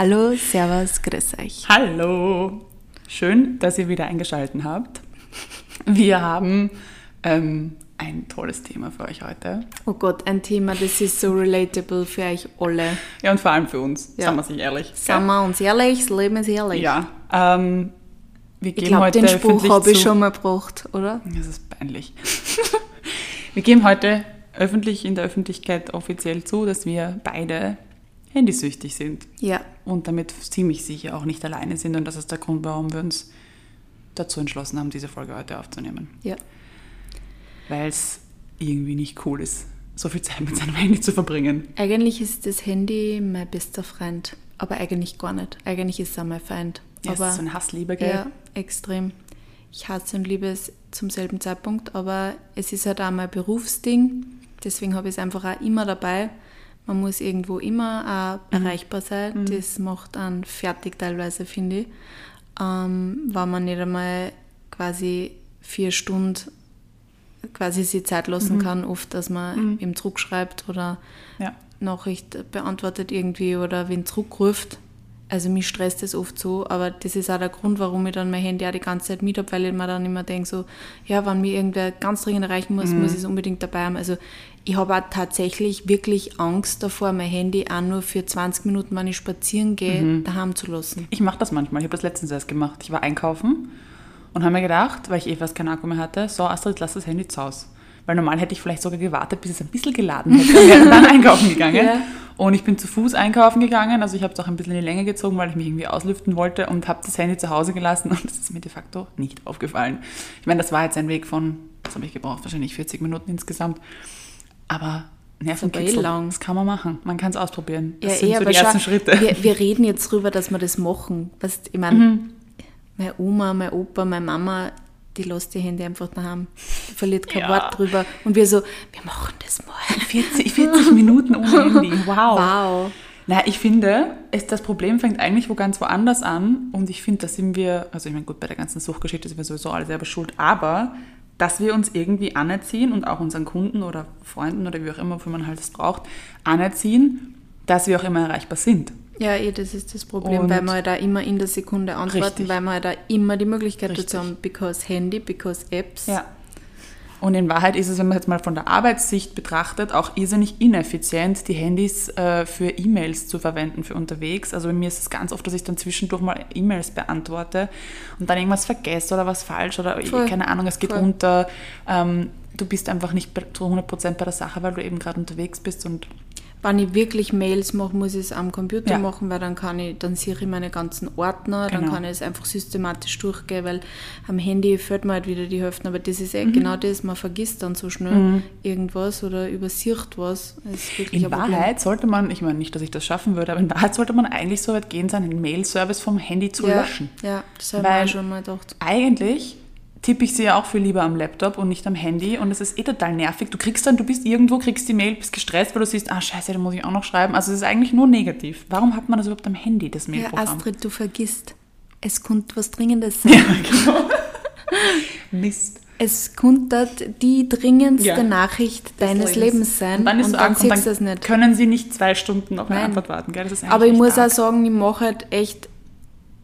Hallo, Servus, grüß euch. Hallo, schön, dass ihr wieder eingeschaltet habt. Wir haben ähm, ein tolles Thema für euch heute. Oh Gott, ein Thema, das ist so relatable für euch alle. Ja, und vor allem für uns, Ja. sagen wir sich ehrlich. Sagen wir uns ehrlich, das Leben ist ehrlich. Ja, ähm, wir Ich geben glaube, heute den Spruch habe ich schon mal gebracht, oder? Das ist peinlich. wir geben heute öffentlich in der Öffentlichkeit offiziell zu, dass wir beide handysüchtig sind Ja. und damit ziemlich sicher auch nicht alleine sind und das ist der Grund, warum wir uns dazu entschlossen haben, diese Folge heute aufzunehmen. Ja. Weil es irgendwie nicht cool ist, so viel Zeit mit seinem Handy zu verbringen. Eigentlich ist das Handy mein bester Freund, aber eigentlich gar nicht. Eigentlich ist er mein Feind. Ja, es aber ist so ein Hassliebe, gell? Ja, extrem. Ich hasse und liebe es zum selben Zeitpunkt, aber es ist halt auch mein Berufsding. Deswegen habe ich es einfach auch immer dabei. Man muss irgendwo immer auch erreichbar sein. Das macht einen fertig teilweise, finde ich. Ähm, wenn man nicht einmal quasi vier Stunden quasi sich Zeit lassen kann, oft, dass man ihm zurückschreibt oder Ja. Nachricht beantwortet irgendwie oder wen zurückruft. Also mich stresst das oft so, aber das ist auch der Grund, warum ich dann mein Handy auch die ganze Zeit mit habe, weil ich mir dann immer denke, so, ja, wenn mir irgendwer ganz dringend erreichen muss, muss ich es unbedingt dabei haben. Also ich habe auch tatsächlich wirklich Angst davor, mein Handy auch nur für 20 Minuten, wenn ich spazieren gehe, daheim zu lassen. Ich mache das manchmal. Ich habe das letztens erst gemacht. Ich war einkaufen und habe mir gedacht, weil ich eh fast keinen Akku mehr hatte, so Astrid, lass das Handy zu Hause. Weil normal hätte ich vielleicht sogar gewartet, bis es ein bisschen geladen hätte und wäre dann einkaufen gegangen. Ja. Und ich bin zu Fuß einkaufen gegangen. Also ich habe es auch ein bisschen in die Länge gezogen, weil ich mich irgendwie auslüften wollte und habe das Handy zu Hause gelassen und das ist mir de facto nicht aufgefallen. Ich meine, das war jetzt ein Weg von, was habe ich gebraucht, wahrscheinlich 40 Minuten insgesamt. Aber Nervenkitzel, eh das kann man machen. Man kann es ausprobieren. Das Ja, sind eh, so die ersten schau, Schritte. Wir, wir reden jetzt drüber, dass wir das machen. Weißt, ich meine, meine Oma, meine Opa, meine Mama, die lässt die Hände einfach daheim. Die verliert kein Ja. Wort drüber. Und wir so, wir machen das mal. 40, 40 Minuten ohne Handy. Wow. Wow. Na, ich finde, es, das Problem fängt eigentlich wo ganz woanders an. Und ich finde, da sind wir, also ich meine, gut, bei der ganzen Suchtgeschichte sind wir sowieso alle selber schuld, aber dass wir uns irgendwie anerziehen und auch unseren Kunden oder Freunden oder wie auch immer, wofür man halt es braucht, anerziehen, dass wir auch immer erreichbar sind. Ja, eh, das ist das Problem, Und- weil wir halt da immer in der Sekunde antworten, Richtig. weil wir halt da immer die Möglichkeit Richtig. dazu haben, because Handy, because Apps. Ja. Und in Wahrheit ist es, wenn man jetzt mal von der Arbeitssicht betrachtet, auch irrsinnig ineffizient, die Handys äh, für E-Mails zu verwenden für unterwegs. Also bei mir ist es ganz oft, dass ich dann zwischendurch mal E-Mails beantworte und dann irgendwas vergesse oder was falsch oder Voll. keine Ahnung, es geht Voll. unter. Ähm, du bist einfach nicht zu 100% bei der Sache, weil du eben gerade unterwegs bist und Wenn ich wirklich Mails mache, muss ich es am Computer Ja. machen, weil dann kann ich, dann sehe ich meine ganzen Ordner, dann Genau. kann ich es einfach systematisch durchgehen, weil am Handy fällt mir halt wieder die Hälfte, aber das ist eh Mhm. genau das, man vergisst dann so schnell irgendwas oder übersieht was. Das ist wirklich in. Wahrheit sollte man, ich meine nicht, dass ich das schaffen würde, aber in Wahrheit sollte man eigentlich so weit gehen, seinen Mail-Service vom Handy zu ja, löschen. Ja, das habe ich mir schon mal gedacht. eigentlich tippe ich sie ja auch viel lieber am Laptop und nicht am Handy und es ist eh total nervig. Du kriegst dann, du bist irgendwo, kriegst die Mail, bist gestresst, weil du siehst, ah scheiße, da muss ich auch noch schreiben. Also es ist eigentlich nur negativ. Warum hat man das überhaupt am Handy, das Ja, Mailprogramm? Astrid, du vergisst. Es kommt was Dringendes sein. Ja, genau. Mist. Es könnte die dringendste Ja. Nachricht deines Lebens sein Und dann, ist und so dann arg, du dann es nicht. können sie nicht zwei Stunden auf eine Nein. Antwort warten. Gell? Das Aber ich muss auch arg. sagen, ich mache halt echt,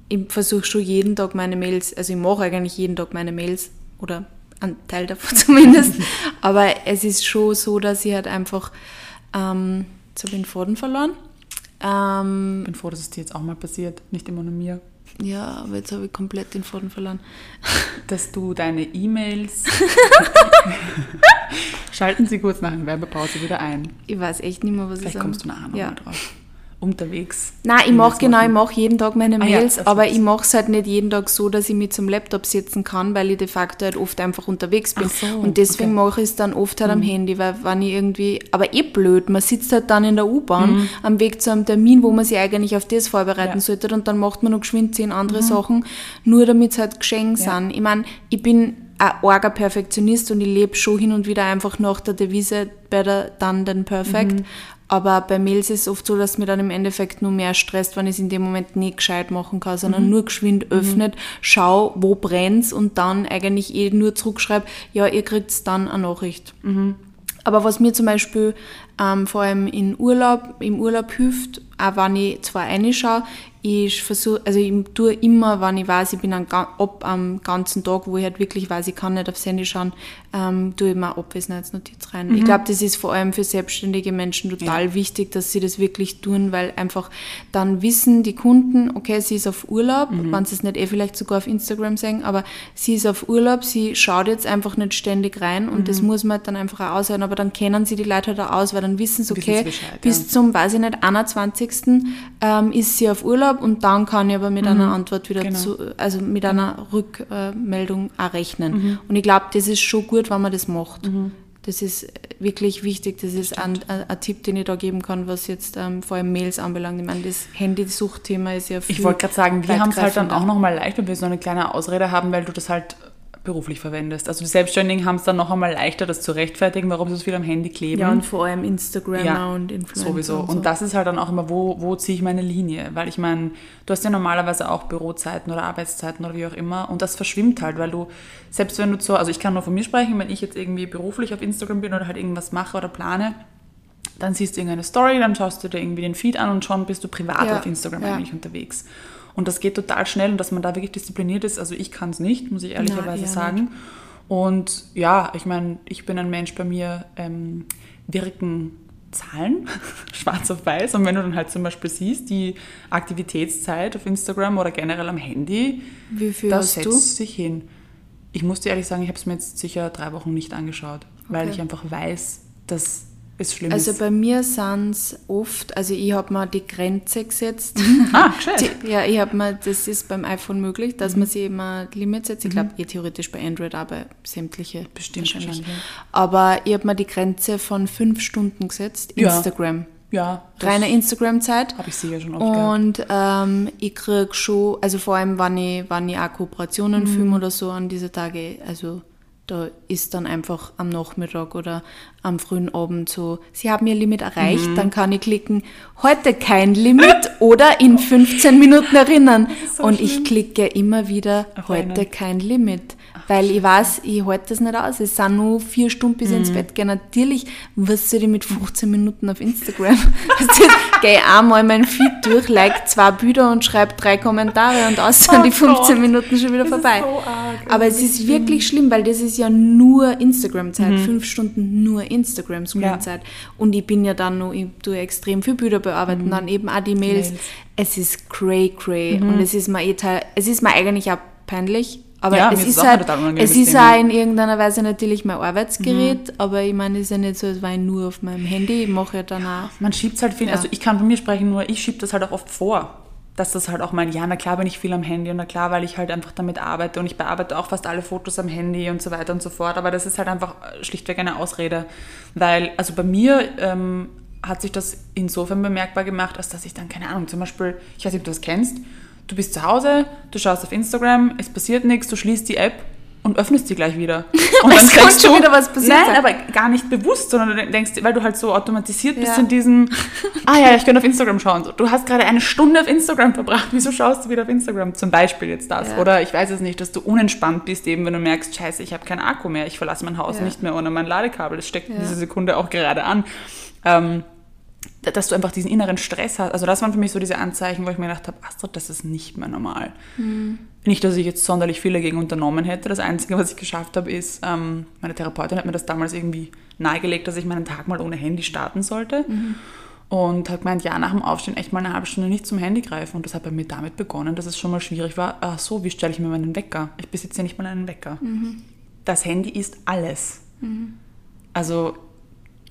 ich versuche schon jeden Tag meine Mails, also ich mache eigentlich jeden Tag meine Mails oder einen Teil davon zumindest. Aber es ist schon so, dass ich halt einfach, ähm, jetzt habe ich den Faden verloren. Ähm, Ich bin froh, dass es dir jetzt auch mal passiert, nicht immer nur mir. ja, aber jetzt habe ich komplett den Faden verloren. Dass du deine E-Mails. Schalten Sie kurz nach der Werbepause wieder ein. Ich weiß echt nicht mehr, was ich Vielleicht sagen kommst du nachher nochmal ja. drauf. Unterwegs. Nein, ich mache genau, ich mache jeden Tag meine Ah ja, Mails, das aber ich mache es halt nicht jeden Tag so, dass ich mich zum Laptop setzen kann, weil ich de facto halt oft einfach unterwegs bin. So, und deswegen okay. Mhm. mache ich es dann oft halt am Handy, weil wenn ich irgendwie, aber eh blöd, man sitzt halt dann in der U-Bahn am Weg zu einem Termin, wo man sich eigentlich auf das vorbereiten Mhm. Ja. Mhm. sollte und dann macht man noch geschwind zehn andere Sachen, nur damit es halt geschenkt Ja. sind. Ich meine, ich bin ein arger Perfektionist und ich lebe schon hin und wieder einfach nach der Devise better done than perfect. Mhm. Aber bei Mails ist es oft so, dass mir dann im Endeffekt nur mehr stresst, wenn ich es in dem Moment nicht gescheit machen kann, sondern nur geschwind öffnet, schau, wo brennt's und dann eigentlich eh nur zurückschreibe, ja, ihr kriegt's dann eine Nachricht. Aber was mir zum Beispiel ähm, vor allem in Urlaub, im Urlaub hilft, auch wenn ich zwar reinschaue, ich versuche, also ich tue immer, wenn ich weiß, ich bin am, ab am ganzen Tag, wo ich halt wirklich weiß, ich kann nicht aufs Handy schauen, ähm, tue ich mir Abwesenheitsnotiz rein. Mhm. Ich glaube, das ist vor allem für selbstständige Menschen total ja. wichtig, dass sie das wirklich tun, weil einfach dann wissen die Kunden, okay, sie ist auf Urlaub, mhm. wenn sie es nicht eh vielleicht sogar auf Instagram sehen, aber sie ist auf Urlaub, sie schaut jetzt einfach nicht ständig rein und mhm. das muss man halt dann einfach auch aushalten, aber dann kennen sie die Leute halt auch aus, weil dann wissen sie, okay, bis ja. zum, weiß ich nicht, 21. Ähm, ist sie auf Urlaub und dann kann ich aber mit mhm. einer Antwort wieder genau. zu, also mit einer Rückmeldung auch rechnen. Mhm. Und ich glaube, das ist schon gut, wenn man das macht. Mhm. Das ist wirklich wichtig. Das ist ein, ein, ein, Tipp, den ich da geben kann, was jetzt ähm, vor allem Mails anbelangt. Ich meine, das Handy-Suchthema ist ja viel. Ich wollte gerade sagen, wir haben es halt dann auch nochmal leicht, weil wir so eine kleine Ausrede haben, weil du das halt beruflich verwendest. Also die Selbstständigen haben es dann noch einmal leichter, das zu rechtfertigen, warum sie so viel am Handy kleben. Ja, und vor allem Instagram ja, und Influencer. Sowieso. Und, so. und, das ist halt dann auch immer, wo, wo ziehe ich meine Linie? Weil ich meine, du hast ja normalerweise auch Bürozeiten oder Arbeitszeiten oder wie auch immer und das verschwimmt halt, weil du, selbst wenn du so, also ich kann nur von mir sprechen, wenn ich jetzt irgendwie beruflich auf Instagram bin oder halt irgendwas mache oder plane, dann siehst du irgendeine Story, dann schaust du dir irgendwie den Feed an und schon bist du privat ja, auf Instagram ja. eigentlich unterwegs. Und das geht total schnell und dass man da wirklich diszipliniert ist. Also ich kann es nicht, muss ich ehrlicherweise Na, sagen. Nicht. Und ja, ich meine, ich bin ein Mensch, bei mir ähm, wirken Zahlen, schwarz auf weiß. Und wenn du dann halt zum Beispiel siehst, die Aktivitätszeit auf Instagram oder generell am Handy, Wie viel das setzt sich hin. Ich muss dir ehrlich sagen, ich habe es mir jetzt sicher drei Wochen nicht angeschaut, okay. weil ich einfach weiß, dass ist schlimm Also bei mir sind es oft, also ich habe mir die Grenze gesetzt. Ah, gescheit. ja, ich habe mir, das ist beim iPhone möglich, dass mhm. man sich eben ein Limit setzt. Ich glaube, mhm. eh theoretisch bei Android, aber sämtliche bestimmt wahrscheinlich. wahrscheinlich. Aber ich habe mir die Grenze von fünf Stunden gesetzt, ja. Instagram. Ja. Reine Instagram-Zeit. Habe ich sicher schon oft Und ähm, ich kriege schon, also vor allem, wenn ich, wenn ich auch Kooperationen mhm. filme oder so an diese Tage, also da ist dann einfach am Nachmittag oder am frühen Abend so, Sie haben Ihr Limit erreicht, mhm. dann kann ich klicken, heute kein Limit oder in 15 Minuten erinnern. So und schlimm. ich klicke immer wieder, heute kein Limit. Weil ich weiß, ich halte das nicht aus. Es sind nur vier Stunden bis mhm. ins Bett gehen. Natürlich, was soll ich mit 15 Minuten auf Instagram? Gehe einmal mein Feed durch, like zwei Bilder und schreibe drei Kommentare und aus sind oh die 15 Gott. Minuten schon wieder das vorbei. So Aber es ist wirklich schlimm, weil das ist ja nur Instagram-Zeit. Mhm. Fünf Stunden nur Instagram-Screen-Zeit. Ja. Und ich bin ja dann noch, ich tue extrem viel Bilder bearbeiten, mhm. dann eben auch die Mails. Mails. Es ist cray cray. Mhm. Und es ist mir eh teil, es ist mir eigentlich auch peinlich, aber ja, es ist halt, es ist auch in irgendeiner Weise natürlich mein Arbeitsgerät, mhm. aber ich meine, es ist ja nicht so, als war ich nur auf meinem Handy, ich mache ja dann auch. Man schiebt es halt viel, ja. also ich kann von mir sprechen, nur ich schiebe das halt auch oft vor. Dass das halt auch mein, ja, na klar bin ich viel am Handy und na klar, weil ich halt einfach damit arbeite und ich bearbeite auch fast alle Fotos am Handy und so weiter und so fort, aber das ist halt einfach schlichtweg eine Ausrede, weil, also bei mir ähm, hat sich das insofern bemerkbar gemacht, als dass ich dann, keine Ahnung, zum Beispiel, ich weiß nicht, ob du das kennst, du bist zu Hause, du schaust auf Instagram, es passiert nichts, du schließt die App und öffnest sie gleich wieder. Und dann denkst du, wieder was passiert. Nein, aber gar nicht bewusst, sondern du denkst, weil du halt so automatisiert bist ja. in diesem, ah ja, ich kann auf Instagram schauen. Du hast gerade eine Stunde auf Instagram verbracht, wieso schaust du wieder auf Instagram? Zum Beispiel jetzt das. Ja. Oder ich weiß es nicht, dass du unentspannt bist, eben wenn du merkst, scheiße, ich habe keinen Akku mehr, ich verlasse mein Haus ja. nicht mehr ohne mein Ladekabel. Das steckt in dieser Sekunde auch gerade an. Ähm, dass du einfach diesen inneren Stress hast. Also das waren für mich so diese Anzeichen, wo ich mir gedacht habe, Astrid, das ist nicht mehr normal. Mhm. Nicht, dass ich jetzt sonderlich viel dagegen unternommen hätte. Das Einzige, was ich geschafft habe, ist, ähm, meine Therapeutin hat mir das damals irgendwie nahegelegt, dass ich meinen Tag mal ohne Handy starten sollte. Mhm. Und hat gemeint, ja, nach dem Aufstehen echt mal eine halbe Stunde nicht zum Handy greifen. Und das hat bei mir damit begonnen, dass es schon mal schwierig war. Ach so, wie stelle ich mir meinen Wecker? Ich besitze ja nicht mal einen Wecker. Mhm. Das Handy ist alles. Mhm. Also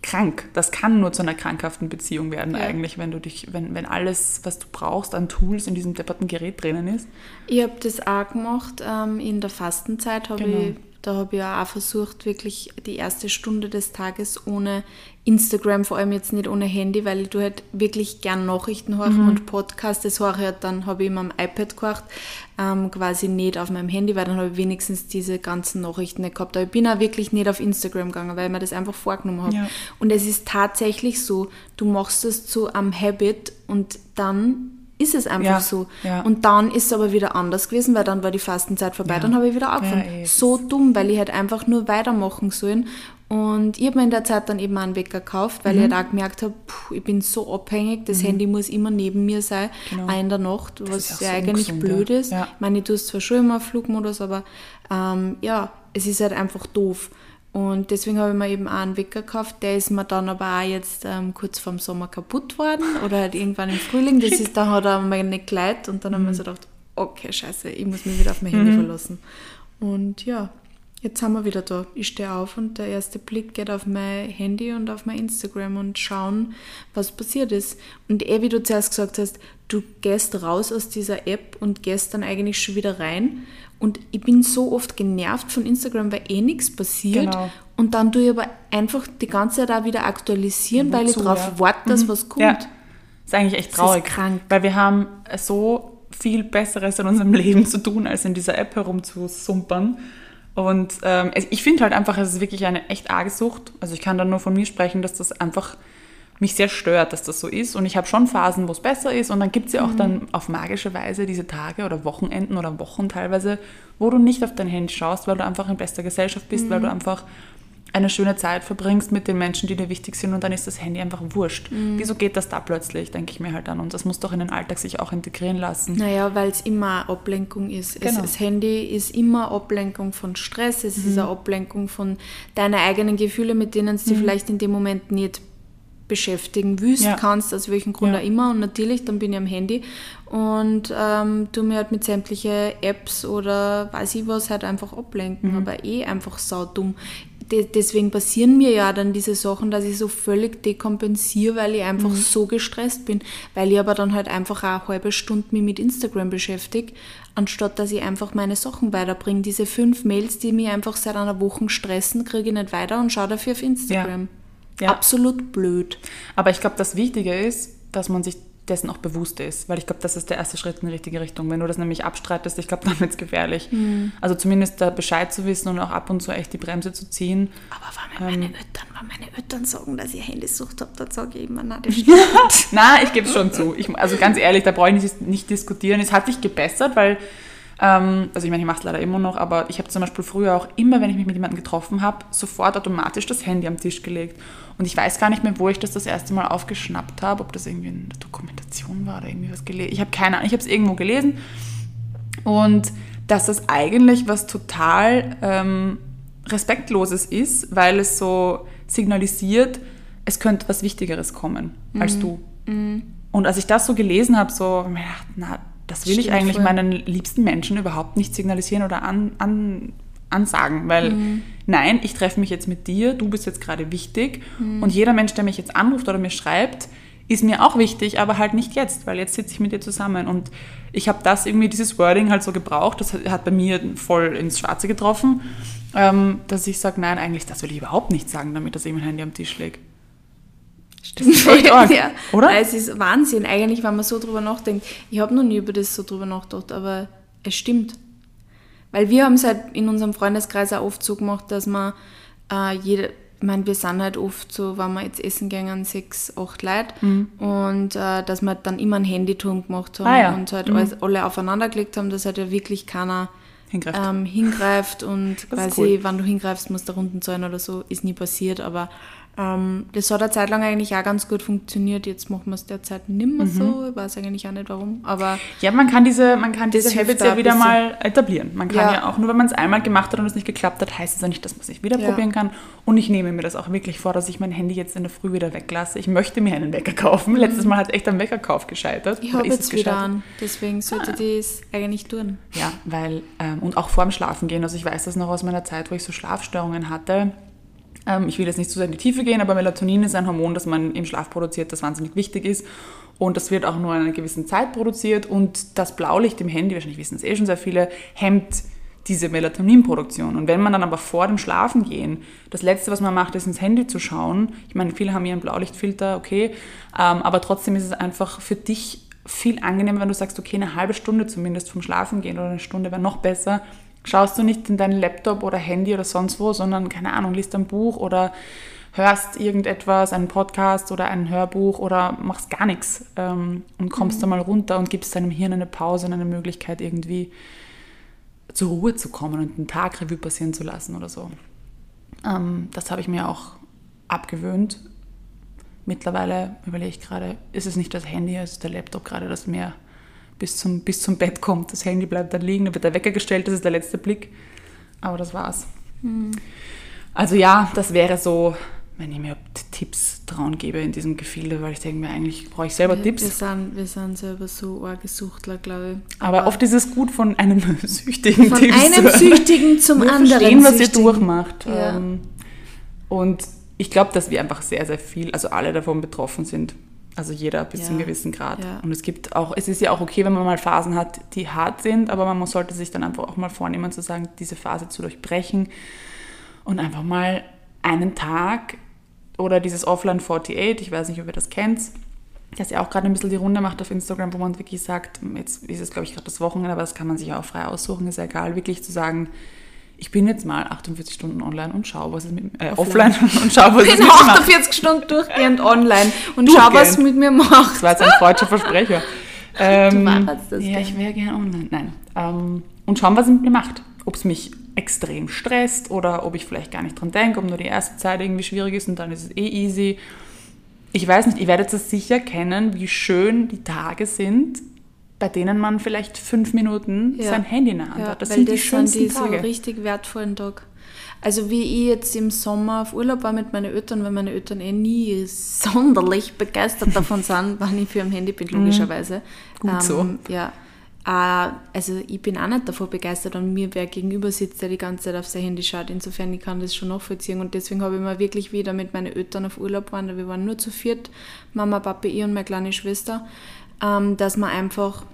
krank. Das kann nur zu einer krankhaften Beziehung werden ja. eigentlich, wenn du dich, wenn, wenn alles, was du brauchst an Tools in diesem depperten Gerät drinnen ist. Ich habe das auch gemacht. Ähm, in der Fastenzeit habe genau. ich da habe ich auch versucht, wirklich die erste Stunde des Tages ohne Instagram, vor allem jetzt nicht ohne Handy, weil ich du halt wirklich gern Nachrichten hören mhm. und Podcasts. Das höre ich halt dann, habe ich immer am iPad gehört, ähm, quasi nicht auf meinem Handy, weil dann habe ich wenigstens diese ganzen Nachrichten nicht gehabt. Aber ich bin auch wirklich nicht auf Instagram gegangen, weil ich mir das einfach vorgenommen habe. Ja. Und es ist tatsächlich so, du machst das zu einem Habit und dann ist es einfach ja, so. Ja. Und dann ist es aber wieder anders gewesen, weil dann war die Fastenzeit vorbei, ja. dann habe ich wieder angefangen. so dumm, weil ich halt einfach nur weitermachen sollen. Und ich habe mir in der Zeit dann eben einen Wecker gekauft, weil Mhm. ich halt auch gemerkt habe, puh, ich bin so abhängig, das Handy muss immer neben mir sein, Genau. auch in der Nacht, ist was ja so eigentlich ungesund, blöd ist. Ich meine, ich tue es zwar schon immer Flugmodus, aber ähm, ja, es ist halt einfach doof. Und deswegen habe ich mir eben auch einen Wecker gekauft. Der ist mir dann aber auch jetzt ähm, kurz vorm Sommer kaputt worden oder halt irgendwann im Frühling. Das ist, da hat er mir nicht geleitet und dann haben Mhm. wir so gedacht, okay, scheiße, ich muss mich wieder auf mein Handy verlassen. Und ja, jetzt sind wir wieder da. Ich stehe auf und der erste Blick geht auf mein Handy und auf mein Instagram und schauen, was passiert ist. Und eh, wie du zuerst gesagt hast, du gehst raus aus dieser App und gehst dann eigentlich schon wieder rein. Und ich bin so oft genervt von Instagram, weil eh nichts passiert. Genau. Und dann tue ich aber einfach die ganze Zeit auch wieder aktualisieren, weil ich Wozu, darauf ja. warte, dass was kommt. Ja, ist eigentlich echt Das ist traurig. krank. Weil wir haben so viel Besseres in unserem Leben zu tun, als in dieser App herumzusumpern. Und ähm, ich finde halt einfach, es ist wirklich eine echt arge Sucht. Also ich kann da nur von mir sprechen, dass das einfach mich sehr stört, dass das so ist. Und ich habe schon Phasen, wo es besser ist. Und dann gibt es ja auch dann auf magische Weise diese Tage oder Wochenenden oder Wochen teilweise, wo du nicht auf dein Handy schaust, weil du einfach in bester Gesellschaft bist, weil du einfach eine schöne Zeit verbringst mit den Menschen, die dir wichtig sind und dann ist das Handy einfach wurscht. Wieso geht das da plötzlich, denke ich mir halt dann. Und das muss doch in den Alltag sich auch integrieren lassen. Naja, weil es immer Ablenkung ist. Es, Genau. das Handy ist immer Ablenkung von Stress, es Mhm. ist eine Ablenkung von deinen eigenen Gefühlen, mit denen du dich vielleicht in dem Moment nicht beschäftigen willst, Ja. kannst, aus welchem Grund Ja. auch immer. Und natürlich, dann bin ich am Handy und ähm, tu mir halt mit sämtlichen Apps oder weiß ich was halt einfach ablenken, Mhm. aber eh einfach saudumm. De deswegen passieren mir ja dann diese Sachen, dass ich so völlig dekompensiere, weil ich einfach Mhm. so gestresst bin, weil ich aber dann halt einfach auch eine halbe Stunde mich mit Instagram beschäftige, anstatt dass ich einfach meine Sachen weiterbringe. Diese fünf Mails, die mich einfach seit einer Woche stressen, kriege ich nicht weiter und schaue dafür auf Instagram. Ja. Absolut blöd. Aber ich glaube, das Wichtige ist, dass man sich dessen auch bewusst ist, weil ich glaube, das ist der erste Schritt in die richtige Richtung. Wenn du das nämlich abstreitest, ich glaube, dann wird es gefährlich. Also zumindest da Bescheid zu wissen und auch ab und zu echt die Bremse zu ziehen. Aber wenn Ähm. meine, Eltern, wenn meine Eltern sagen, dass ich Handysucht habe, dann sage ich immer, nein, das stimmt. Na, ich gebe es schon zu. Ich, also ganz ehrlich, da brauche ich nicht, nicht diskutieren. Es hat sich gebessert, weil, ähm, also ich meine, ich mache es leider immer noch, aber ich habe zum Beispiel früher auch immer, wenn ich mich mit jemandem getroffen habe, sofort automatisch das Handy am Tisch gelegt. Und ich weiß gar nicht mehr, wo ich das das erste Mal aufgeschnappt habe, ob das irgendwie in der Dokumentation war oder irgendwie was gelesen. Ich habe keine Ahnung, ich habe es irgendwo gelesen. Und dass das eigentlich was total ähm, Respektloses ist, weil es so signalisiert, es könnte was Wichtigeres kommen als du. Und als ich das so gelesen habe, so, na, das will ich Stimmt eigentlich voll. meinen liebsten Menschen überhaupt nicht signalisieren oder an, an, ansagen, weil nein, ich treffe mich jetzt mit dir, du bist jetzt gerade wichtig und jeder Mensch, der mich jetzt anruft oder mir schreibt, ist mir auch wichtig, aber halt nicht jetzt, weil jetzt sitze ich mit dir zusammen und ich habe das irgendwie, dieses Wording halt so gebraucht, das hat- bei mir voll ins Schwarze getroffen, ähm, dass ich sage, nein, eigentlich, das will ich überhaupt nicht sagen, damit ich mein Handy am Tisch Stimmt. echt arg, ja. oder? Weil Es ist Wahnsinn eigentlich, wenn man so drüber nachdenkt. Ich habe noch nie über das so drüber nachgedacht, aber es stimmt. Weil wir haben es halt in unserem Freundeskreis auch oft so gemacht, dass man äh, jede, ich meine, wir sind halt oft so, wenn wir jetzt essen gehen, sechs, acht Leute und äh, dass wir halt dann immer einen Handyturm gemacht haben Mhm. Ah ja. und halt alles, alle aufeinander gelegt haben, dass halt ja wirklich keiner Hingreift. ähm, hingreift und ist quasi, cool. wenn du hingreifst, musst du Runden zahlen oder so, ist nie passiert, aber ähm, das hat eine Zeit lang eigentlich auch ganz gut funktioniert. Jetzt machen wir es derzeit nicht Mhm. mehr so. Ich weiß eigentlich auch nicht warum, aber Ja, man kann diese, man kann diese Habits ja ein wieder mal etablieren. Man kann ja, Ja. auch nur, wenn man es einmal gemacht hat und es nicht geklappt hat, heißt es ja nicht, dass man es nicht wieder Ja. probieren kann. Und ich nehme mir das auch wirklich vor, dass ich mein Handy jetzt in der Früh wieder weglasse. Ich möchte mir einen Wecker kaufen. Letztes Mal hat echt am Weckerkauf gescheitert. ich habe jetzt es wieder an. Deswegen sollte ich das eigentlich tun. Ja, weil, ähm, und auch vorm Schlafen gehen. Also ich weiß das noch aus meiner Zeit, wo ich so Schlafstörungen hatte. Ähm, ich will jetzt nicht zu sehr in die Tiefe gehen, aber Melatonin ist ein Hormon, das man im Schlaf produziert, das wahnsinnig wichtig ist. Und das wird auch nur in einer gewissen Zeit produziert. Und das Blaulicht im Handy, wahrscheinlich wissen es eh schon sehr viele, hemmt diese Melatoninproduktion. Und wenn man dann aber vor dem Schlafengehen, das Letzte, was man macht, ist ins Handy zu schauen. Ich meine, viele haben einen Blaulichtfilter, okay. Ähm, aber trotzdem ist es einfach für dich viel angenehmer, wenn du sagst, okay, eine halbe Stunde zumindest vom Schlafengehen oder eine Stunde wäre noch besser. Schaust du nicht in deinen Laptop oder Handy oder sonst wo, sondern, keine Ahnung, liest ein Buch oder hörst irgendetwas, einen Podcast oder ein Hörbuch oder machst gar nichts ähm, und kommst da mal runter und gibst deinem Hirn eine Pause und eine Möglichkeit, irgendwie zur Ruhe zu kommen und den Tag Revue passieren zu lassen oder so. Ähm, das habe ich mir auch abgewöhnt. Mittlerweile überlege ich gerade, ist es nicht das Handy, es ist der Laptop gerade, das mehr bis zum, bis zum Bett kommt. Das Handy bleibt da liegen, da wird der Wecker gestellt, das ist der letzte Blick. Aber das war's. Mhm. Also ja, das wäre so, wenn ich mir Tipps trauen gebe in diesem Gefilde, weil ich denke mir, eigentlich brauche ich selber wir, Tipps. Wir sind, wir sind selber so arge Suchtler, glaube ich. Aber, Aber, oft ist es gut, von einem Süchtigen von Tipps einem zu Süchtigen zum wir anderen verstehen, was ihr durchmacht. Ja. Ähm, und ich glaube, dass wir einfach sehr, sehr viel, also alle davon betroffen sind. Also jeder bis ja, zu einem gewissen Grad. Ja. Und es gibt auch, es ist ja auch okay, wenn man mal Phasen hat, die hart sind, aber man sollte sich dann einfach auch mal vornehmen zu sagen, diese Phase zu durchbrechen und einfach mal einen Tag oder dieses Offline 48, ich weiß nicht, ob ihr das kennt, das ja auch gerade ein bisschen die Runde macht auf Instagram, wo man wirklich sagt, jetzt ist es glaube ich gerade das Wochenende, aber das kann man sich auch frei aussuchen, ist ja egal, wirklich zu sagen, ich bin jetzt mal 48 Stunden online und schaue, was es mit äh, offline. offline und schaue, was ich bin 48 Stunden durchgehend online und schaue, was es mit mir macht. Das war jetzt ein freudscher Versprecher. Ähm, du das ja, gern. ich wäre gerne online. Nein. Ähm, und schauen, was es mit mir macht. Ob es mich extrem stresst oder ob ich vielleicht gar nicht dran denke, ob nur die erste Zeit irgendwie schwierig ist und dann ist es eh easy. Ich weiß nicht, ihr werdet es sicher kennen, wie schön die Tage sind, bei denen man vielleicht fünf Minuten ja. sein Handy in der Hand ja, hat. Das sind die schönsten sind die Tage. so richtig wertvollen Tag. Also wie ich jetzt im Sommer auf Urlaub war mit meinen Eltern, weil meine Eltern eh nie sonderlich begeistert davon sind, wann ich für am Handy bin, mhm. logischerweise. Gut ähm, so. Ja, Uh, also ich bin auch nicht davon begeistert und mir wer gegenüber sitzt, der die ganze Zeit auf sein Handy schaut. Insofern ich kann das schon nachvollziehen und deswegen habe ich mir wirklich wieder mit meinen Eltern auf Urlaub waren. Wir waren nur zu viert, Mama, Papa, ich und meine kleine Schwester, ähm, dass man einfach äh,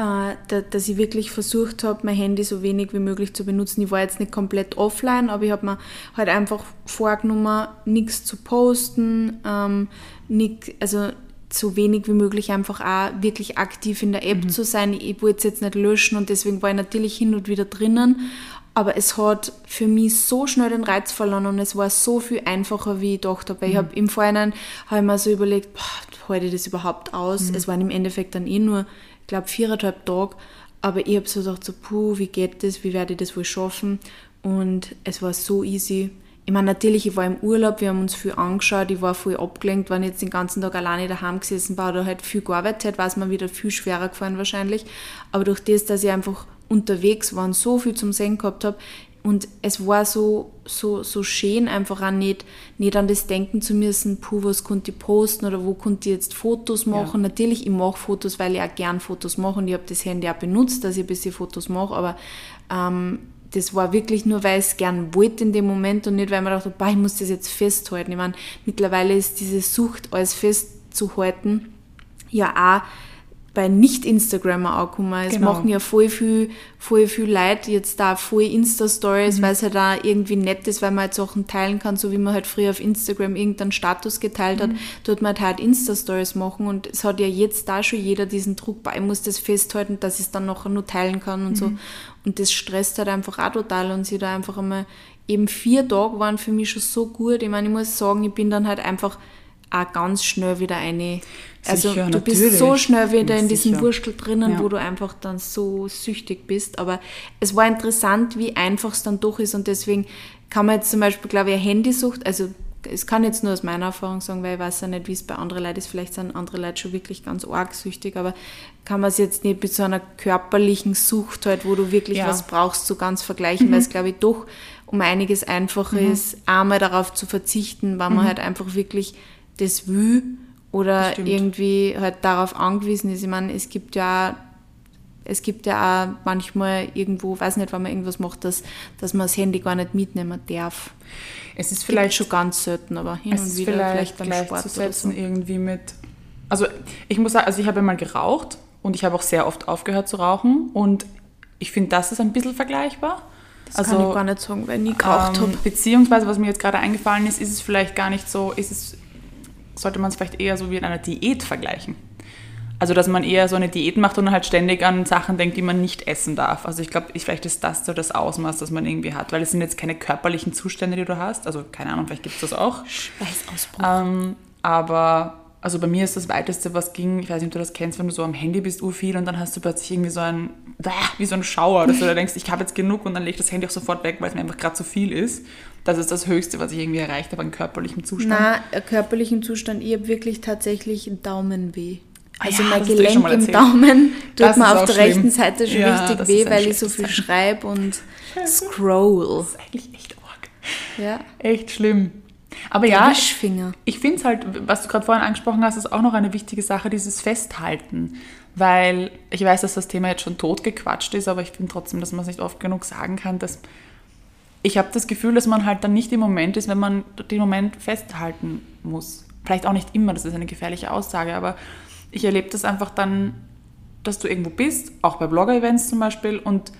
dass ich wirklich versucht habe, mein Handy so wenig wie möglich zu benutzen. Ich war jetzt nicht komplett offline, aber ich habe mir halt einfach vorgenommen, nichts zu posten, ähm, nicht, also so wenig wie möglich einfach auch wirklich aktiv in der App mhm. zu sein. Ich wollte es jetzt nicht löschen und deswegen war ich natürlich hin und wieder drinnen. Aber es hat für mich so schnell den Reiz verloren und es war so viel einfacher, wie ich gedacht habe. Mhm. Ich habe im Vorhinein habe ich mir so überlegt, boah, halte ich das überhaupt aus? Mhm. Es waren im Endeffekt dann eh nur, glaube, viereinhalb Tage. Aber ich habe so gedacht, so, puh, wie geht das? Wie werde ich das wohl schaffen? Und es war so easy ich meine, natürlich, ich war im Urlaub, wir haben uns viel angeschaut, ich war voll abgelenkt, wenn ich jetzt den ganzen Tag alleine daheim gesessen war oder halt viel gearbeitet hätte, war es mir wieder viel schwerer gefallen wahrscheinlich. Aber durch das, dass ich einfach unterwegs war und so viel zum Sehen gehabt habe, und es war so, so, so schön, einfach auch nicht, nicht an das denken zu müssen, puh, was konnte ich posten oder wo konnte ich jetzt Fotos machen. Ja. Natürlich, ich mache Fotos, weil ich auch gern Fotos mache und ich habe das Handy auch benutzt, dass ich ein bisschen Fotos mache, aber ähm, das war wirklich nur, weil ich es gern wollte in dem Moment und nicht, weil man dachte, ich muss das jetzt festhalten. Ich meine, mittlerweile ist diese Sucht, alles festzuhalten, ja auch bei Nicht-Instagrammer angekommen. Es genau. machen ja voll viel, voll viel Leute jetzt da voll Insta-Stories, mhm. weil es halt auch irgendwie nett ist, weil man halt Sachen teilen kann, so wie man halt früher auf Instagram irgendeinen Status geteilt hat, mhm. tut man halt Insta-Stories machen und es hat ja jetzt da schon jeder diesen Druck bei, ich muss das festhalten, dass ich es dann nachher nur teilen kann und mhm. so. Und das stresst halt einfach auch total und sie da einfach einmal, eben vier Tage waren für mich schon so gut. Ich meine, ich muss sagen, ich bin dann halt einfach auch ganz schnell wieder eine. Also sicher, du bist so schnell wieder in diesem sicher. Wurstel drinnen, ja. wo du einfach dann so süchtig bist. Aber es war interessant, wie einfach es dann doch ist und deswegen kann man jetzt zum Beispiel, glaube ich, eine Handysucht, also es kann jetzt nur aus meiner Erfahrung sagen, weil ich weiß ja nicht, wie es bei anderen Leuten ist. Vielleicht sind andere Leute schon wirklich ganz arg süchtig, aber kann man es jetzt nicht mit so einer körperlichen Sucht halt, wo du wirklich ja. was brauchst, so ganz vergleichen, mhm. weil es, glaube ich, doch um einiges einfacher mhm. ist, einmal darauf zu verzichten, weil man mhm. halt einfach wirklich das will oder irgendwie halt darauf angewiesen ist. Ich meine, es gibt ja es gibt ja auch manchmal irgendwo, weiß nicht, wenn man irgendwas macht, dass, dass man das Handy gar nicht mitnehmen darf. Es ist vielleicht gibt schon ganz selten, aber hin und wieder vielleicht, vielleicht beim Sport oder so. irgendwie mit. Also ich muss sagen, also ich habe mal geraucht und ich habe auch sehr oft aufgehört zu rauchen und ich finde, das ist ein bisschen vergleichbar. Das also, kann ich gar nicht sagen, weil ich nie geraucht ähm, habe. Beziehungsweise, was mir jetzt gerade eingefallen ist, ist es vielleicht gar nicht so, ist es, sollte man es vielleicht eher so wie in einer Diät vergleichen. Also, dass man eher so eine Diät macht und halt ständig an Sachen denkt, die man nicht essen darf. Also, ich glaube, vielleicht ist das so das Ausmaß, das man irgendwie hat, weil es sind jetzt keine körperlichen Zustände, die du hast. Also, keine Ahnung, vielleicht gibt es das auch. Schweißausbruch. Ähm, aber also bei mir ist das Weiteste, was ging, ich weiß nicht, ob du das kennst, wenn du so am Handy bist, urviel und dann hast du plötzlich irgendwie so ein, wie so ein Schauer, dass du da denkst, ich habe jetzt genug und dann lege ich das Handy auch sofort weg, weil es mir einfach gerade zu viel ist. Das ist das Höchste, was ich irgendwie erreicht habe an körperlichem Zustand. Na, körperlichen Zustand, ich habe wirklich tatsächlich Daumenweh. Ah Also ja, mein eh Gelenk im. Daumen tut Das mir auf der schlimm. rechten Seite schon Ja, richtig weh, weil ich so viel schreibe und scroll. Das ist eigentlich echt arg. Ja. Echt schlimm. Aber ja, Wischfinger. ich finde es halt, was du gerade vorhin angesprochen hast, ist auch noch eine wichtige Sache, dieses Festhalten. Weil ich weiß, dass das Thema jetzt schon totgequatscht ist, aber ich finde trotzdem, dass man es nicht oft genug sagen kann, dass ich habe das Gefühl, dass man halt dann nicht im Moment ist, wenn man den Moment festhalten muss. Vielleicht auch nicht immer, das ist eine gefährliche Aussage, aber ich erlebe das einfach dann, dass du irgendwo bist, auch bei Blogger-Events zum Beispiel, und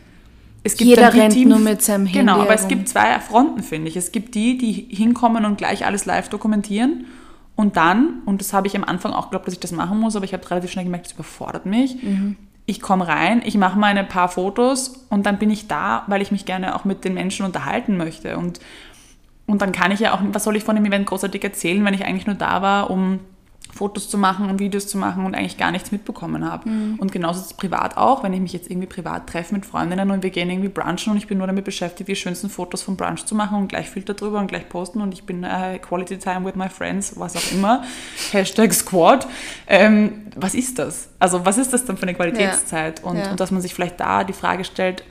es gibt Jeder rennt Team- nur mit seinem Handy Genau, aber es gibt zwei Fronten, finde ich. Es gibt die, die hinkommen und gleich alles live dokumentieren. Und dann, und das habe ich am Anfang auch geglaubt, dass ich das machen muss, aber ich habe relativ schnell gemerkt, das überfordert mich. Mhm. Ich komme rein, ich mache meine paar Fotos und dann bin ich da, weil ich mich gerne auch mit den Menschen unterhalten möchte. Und, und dann kann ich ja auch, was soll ich von dem Event großartig erzählen, wenn ich eigentlich nur da war, um Fotos zu machen und Videos zu machen und eigentlich gar nichts mitbekommen habe. Mhm. Und genauso ist es privat auch, wenn ich mich jetzt irgendwie privat treffe mit Freundinnen und wir gehen irgendwie brunchen und ich bin nur damit beschäftigt, die schönsten Fotos vom Brunch zu machen und gleich Filter drüber und gleich posten und ich bin äh, Quality Time with my friends, was auch immer. Hashtag Squad. Ähm, was ist das? Also was ist das dann für eine Qualitätszeit? Und, Ja. und dass man sich vielleicht da die Frage stellt,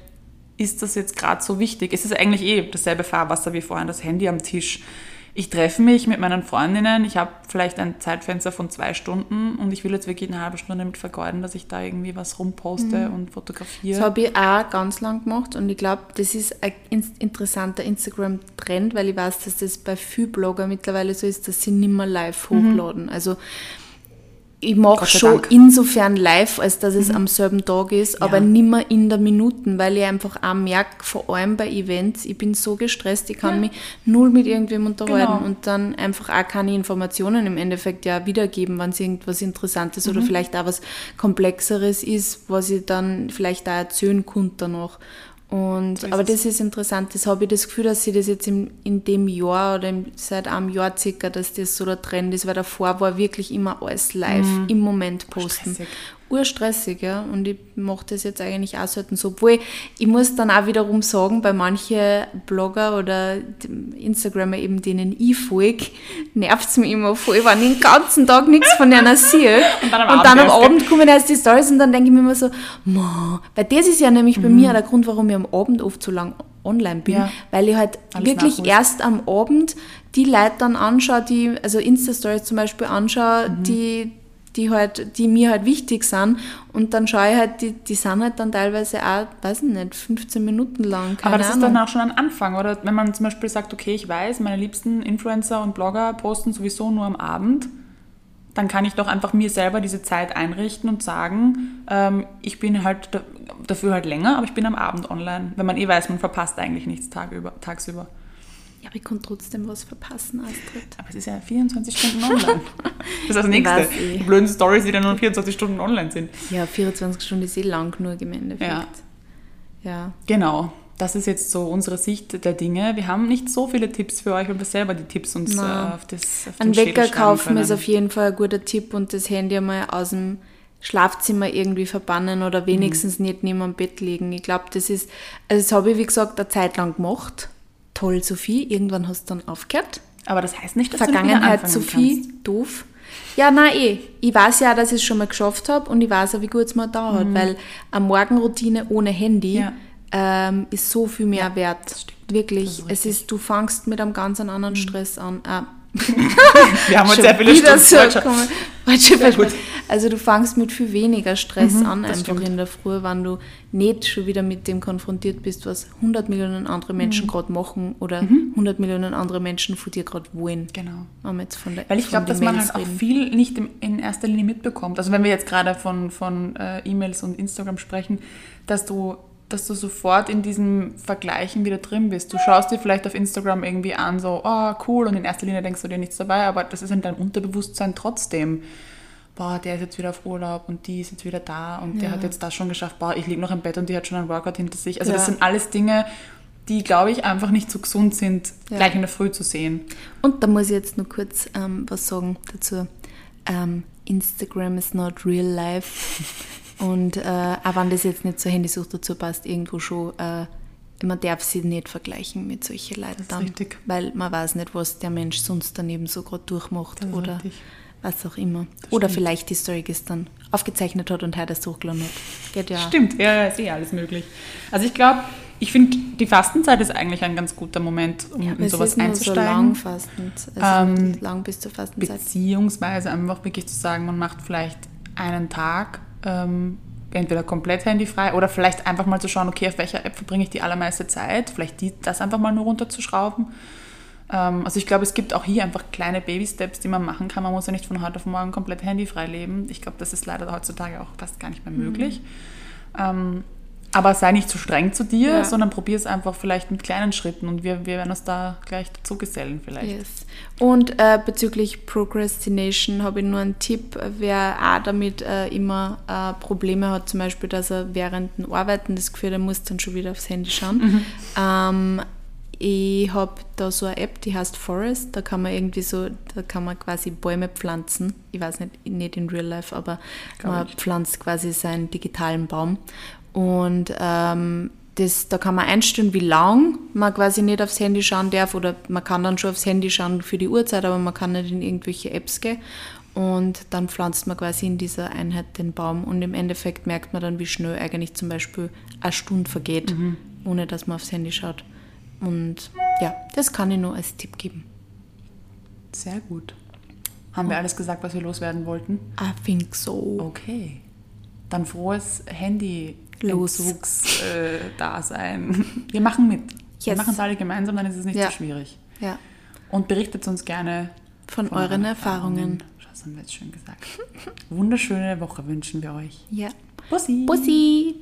ist das jetzt gerade so wichtig? Es ist eigentlich eh dasselbe Fahrwasser wie vorhin, das Handy am Tisch. Ich treffe mich mit meinen Freundinnen, ich habe vielleicht ein Zeitfenster von zwei Stunden und ich will jetzt wirklich eine halbe Stunde damit vergeuden, dass ich da irgendwie was rumposte und fotografiere. Das habe ich auch ganz lang gemacht und ich glaube, das ist ein in- interessanter Instagram-Trend, weil ich weiß, dass das bei vielen Blogger mittlerweile so ist, dass sie nicht mehr live hochladen. Also ich mache schon Dank. insofern live, als dass es am selben Tag ist, aber Ja. nicht mehr in der Minuten, weil ich einfach auch merke, vor allem bei Events, ich bin so gestresst, ich kann mich null mit irgendwem unterhalten Genau. und dann einfach auch keine Informationen im Endeffekt ja wiedergeben, wenn es irgendwas Interessantes Mhm. oder vielleicht auch was Komplexeres ist, was ich dann vielleicht auch erzählen konnte danach. Und, ist aber das ist interessant. Das habe ich das Gefühl, dass sie das jetzt im, in dem Jahr oder im, seit einem Jahr circa, dass das so der Trend ist, weil davor war wirklich immer alles live im Moment posten. Mhm. Stressig. Urstressig, ja. Und ich mache das jetzt eigentlich auch selten so. Obwohl, ich muss dann auch wiederum sagen, bei manchen Blogger oder Instagramer eben, denen ich folge, nervt es mich immer voll, wenn ich den ganzen Tag nichts von einer sehe. Und dann am und dann am Abend erst, Abend kommen erst die Stories und dann denke ich mir immer so, Ma, weil das ist ja nämlich bei mir der Grund, warum ich am Abend oft so lang online bin, Mhm. Ja. weil ich halt Alles wirklich nachholst. erst am Abend die Leute dann anschaue, die, also Insta-Stories zum Beispiel anschaue, Mhm. die, die halt, die mir halt wichtig sind und dann schaue ich halt, die, die sind halt dann teilweise auch, weiß ich nicht, 15 Minuten lang, Aber das ist Ahnung. dann auch schon ein Anfang, oder? Wenn man zum Beispiel sagt, okay, ich weiß, meine liebsten Influencer und Blogger posten sowieso nur am Abend, dann kann ich doch einfach mir selber diese Zeit einrichten und sagen, ähm, ich bin halt da- dafür halt länger, aber ich bin am Abend online. Wenn man eh weiß, man verpasst eigentlich nichts tagüber, tagsüber. Ja, aber ich kann trotzdem was verpassen, Astrid. Aber es ist ja 24 Stunden online. Das ist das Nächste. weiß eh. Die blöden Stories, die dann nur 24 Stunden online sind. Ja, 24 Stunden ist eh lang genug im Endeffekt. Ja. ja. Genau. Das ist jetzt so unsere Sicht der Dinge. Wir haben nicht so viele Tipps für euch, weil wir selber die Tipps uns äh, auf das auf Ein Wecker kaufen ist auf jeden Fall ein guter Tipp und das Handy einmal aus dem Schlafzimmer irgendwie verbannen oder wenigstens Mhm. nicht neben dem Bett legen. Ich glaube, das ist, also das habe ich wie gesagt eine Zeit lang gemacht. Toll, Sophie. Irgendwann hast du dann aufgehört. Aber das heißt nicht, dass du nicht Vergangenheit, Sophie, kannst. doof. Ja, nein, eh. Ich weiß ja, dass ich es schon mal geschafft habe und ich weiß auch, wie gut es mir dauert, weil eine Morgenroutine ohne Handy Mhm. Ja. ähm, ist so viel mehr wert. Wirklich. Ist es ist, du fangst mit einem ganz anderen Stress an. Ah, Wir haben heute Schon sehr viele Stunden so Deutscher. Also du fängst mit viel weniger Stress an, das einfach stimmt. in der Früh, wenn du nicht schon wieder mit dem konfrontiert bist, was 100 Millionen andere Menschen Mhm. gerade machen oder 100 Millionen andere Menschen von dir gerade wollen. Genau. Jetzt von der, Weil ich glaube, dass man halt auch viel nicht in erster Linie mitbekommt. Also wenn wir jetzt gerade von, von äh, E-Mails und Instagram sprechen, dass du, dass du sofort in diesem Vergleichen wieder drin bist. Du schaust dir vielleicht auf Instagram irgendwie an, so, oh, cool, und in erster Linie denkst du dir nichts dabei, aber das ist in deinem Unterbewusstsein trotzdem. Boah, der ist jetzt wieder auf Urlaub und die ist jetzt wieder da und der Ja. hat jetzt das schon geschafft. Boah, ich liege noch im Bett und die hat schon einen Workout hinter sich. Also das Ja. sind alles Dinge, die, glaube ich, einfach nicht so gesund sind, Ja. gleich in der Früh zu sehen. Und da muss ich jetzt nur kurz ähm, was sagen dazu. ähm, Instagram is not real life. Und äh, auch wenn das jetzt nicht zur Handysucht dazu passt, irgendwo schon, äh, man darf sie nicht vergleichen mit solchen Leuten dann, richtig. weil man weiß nicht, was der Mensch sonst daneben so gerade durchmacht Das ist oder richtig. was auch immer. Oder vielleicht die Story gestern aufgezeichnet hat und heute das hochgeladen hat. Geht ja. Stimmt, ja, ja, ist eh alles möglich. Also ich glaube, ich finde, die Fastenzeit ist eigentlich ein ganz guter Moment, um Ja, in sowas ist nur so einzusteigen. lang fastend, also Ähm, lang bis zur Fastenzeit. Beziehungsweise einfach wirklich zu sagen, man macht vielleicht einen Tag ähm, entweder komplett handyfrei oder vielleicht einfach mal zu schauen, okay, auf welcher App verbringe ich die allermeiste Zeit, vielleicht die, das einfach mal nur runterzuschrauben. Ähm, also ich glaube, es gibt auch hier einfach kleine Baby-Steps, die man machen kann. Man muss ja nicht von heute auf morgen komplett handyfrei leben. Ich glaube, das ist leider heutzutage auch fast gar nicht mehr möglich. Ähm, aber sei nicht zu streng zu dir, Ja. sondern probier es einfach vielleicht mit kleinen Schritten und wir, wir werden uns da gleich dazu gesellen vielleicht. Yes. Und äh, bezüglich Procrastination habe ich nur einen Tipp, wer auch damit äh, immer äh, Probleme hat, zum Beispiel, dass er während dem Arbeiten das Gefühl, er muss dann schon wieder aufs Handy schauen. Ähm, ich habe da so eine App, die heißt Forest, da kann man irgendwie so, da kann man quasi Bäume pflanzen. Ich weiß nicht, nicht in real life, aber Glaub man ich. pflanzt quasi seinen digitalen Baum. Und ähm, das, da kann man einstellen, wie lang man quasi nicht aufs Handy schauen darf oder man kann dann schon aufs Handy schauen für die Uhrzeit, aber man kann nicht in irgendwelche Apps gehen. Und dann pflanzt man quasi in dieser Einheit den Baum und im Endeffekt merkt man dann, wie schnell eigentlich zum Beispiel eine Stunde vergeht, ohne dass man aufs Handy schaut. Und ja, das kann ich nur als Tipp geben. Sehr gut. Haben wir alles gesagt, was wir loswerden wollten? I think so. Okay. Dann frohes handy Los. äh, dasein Wir machen mit. Wir Yes. machen es alle gemeinsam, dann ist es nicht Ja. so schwierig. Ja, Und berichtet uns gerne von, euren Erfahrungen. Das haben wir jetzt schön gesagt. Wunderschöne Woche wünschen wir euch. Ja. Bussi. Bussi!